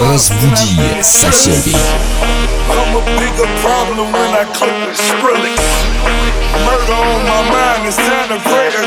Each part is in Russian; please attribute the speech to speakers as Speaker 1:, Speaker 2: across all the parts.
Speaker 1: Разбуди соседей.
Speaker 2: I'm a bigger problem when I click and spread. Murder on my mind is
Speaker 3: integrated.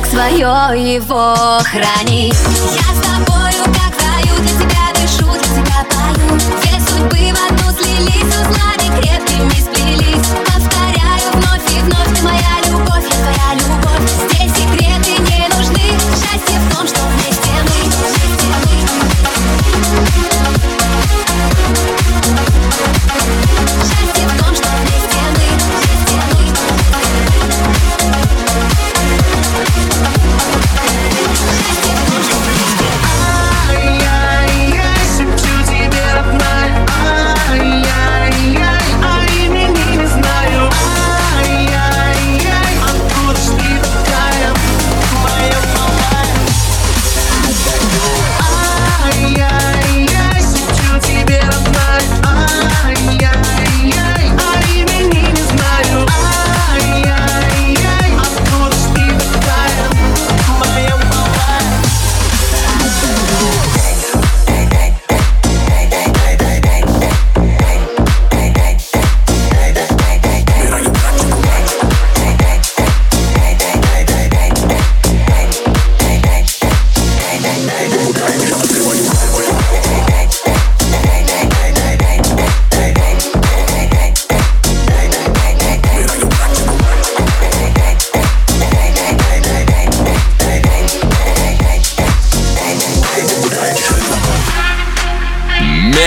Speaker 3: как свое его храни Я с тобою, как в для тебя дышу, для тебя пою. Две судьбы в одну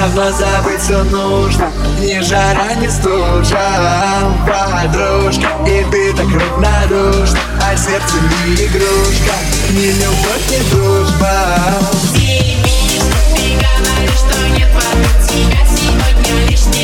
Speaker 4: Давно забыть все нужно. Ни жара, ни стужа Подружка, и ты так равнодушна А
Speaker 5: сердце не игрушка. Ни любовь, ни дружба. Тебе, что ты говоришь, что нет вокруг тебя Сегодня лишний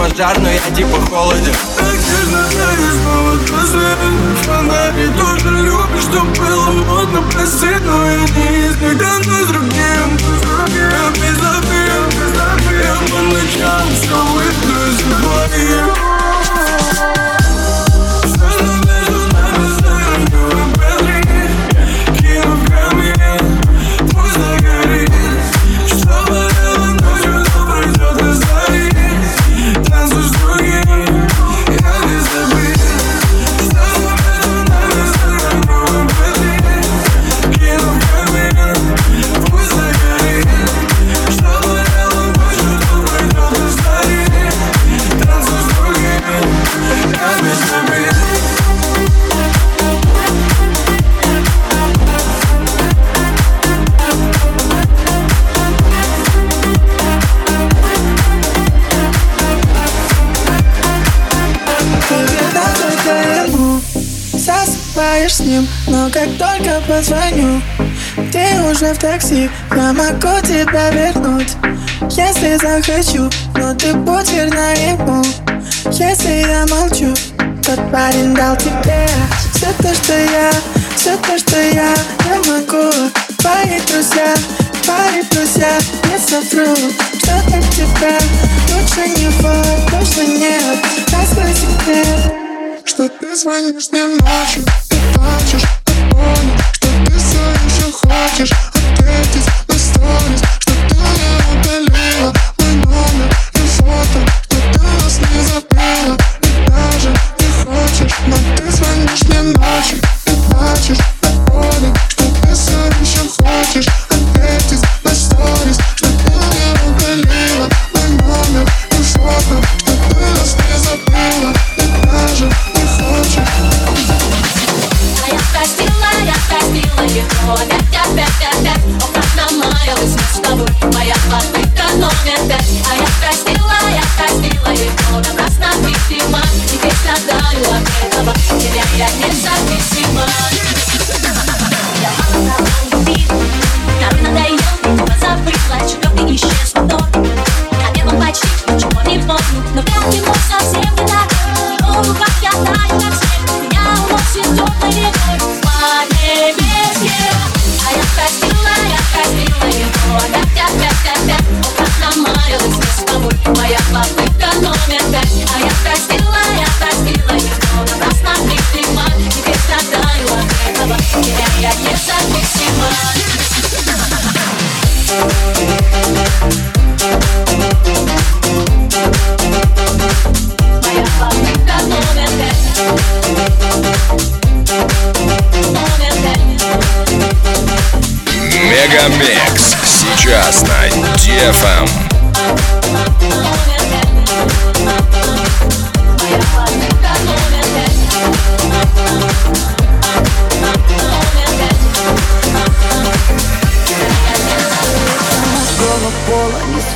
Speaker 5: пожар, но я типа холоден
Speaker 6: Так нежно даришь повод просвет Фонари тоже любишь, чтоб было модно Прости, но я не из них с другим Я без забыл Я по ночам все выплю с такси Я могу тебя вернуть Если захочу Но ты будь верна ему Если я молчу Тот парень дал тебе. Все то, что я Все то, что я Я могу. Твои друзья Твои друзья Не совру. Что-то в тебе Лучше не вот, Лучше нет. Раскрой секрет. Что ты звонишь мне ночью? Ты плачешь Ты понял, Что ты все еще хочешь?
Speaker 3: the stars
Speaker 1: Мегамикс. Сейчас на DFM.
Speaker 7: Эм.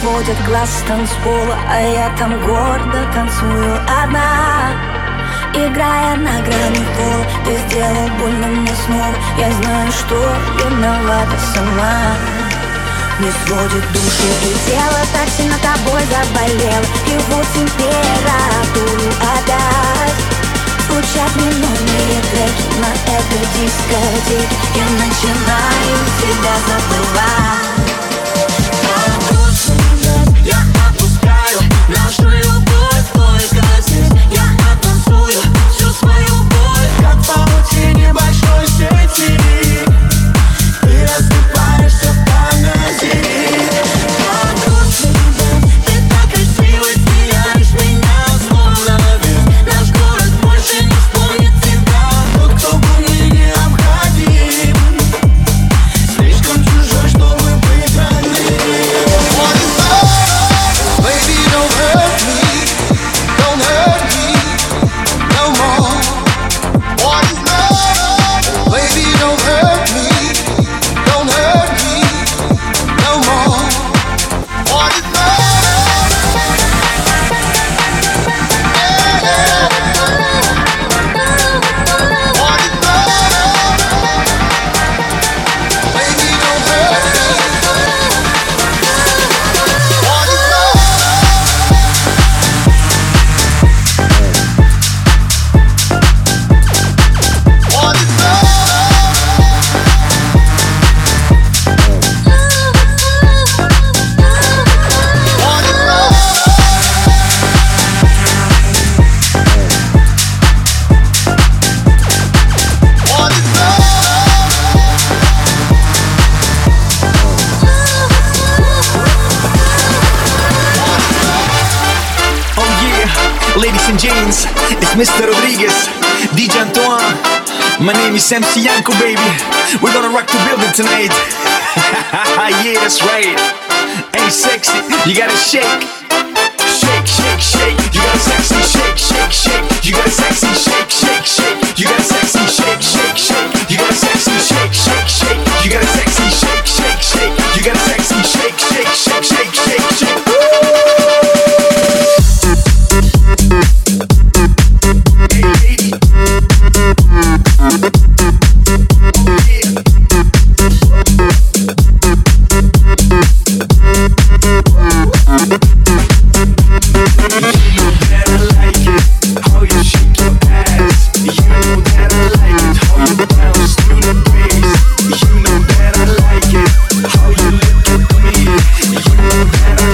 Speaker 7: сводят глаз с танцпола А я там гордо танцую одна Играя на грани пола Ты сделал больно мне снова Я знаю, что виновата сама. Не сводит душу и тело Так сильно тобой заболел Его температуру отдать. Звучат минутные треки На этой дискотеке. Я начинаю тебя забывать.
Speaker 8: Collins, it's Mr. Rodriguez, DJ Antoine. My name is MC Yanko, baby. We're gonna rock the building tonight. yeah, that's right. Ain't sexy, you gotta shake. Shake, shake, shake. You gotta sexy, shake, shake, shake. You gotta sexy,
Speaker 9: that I like it. How you look at me, you know
Speaker 2: that
Speaker 10: I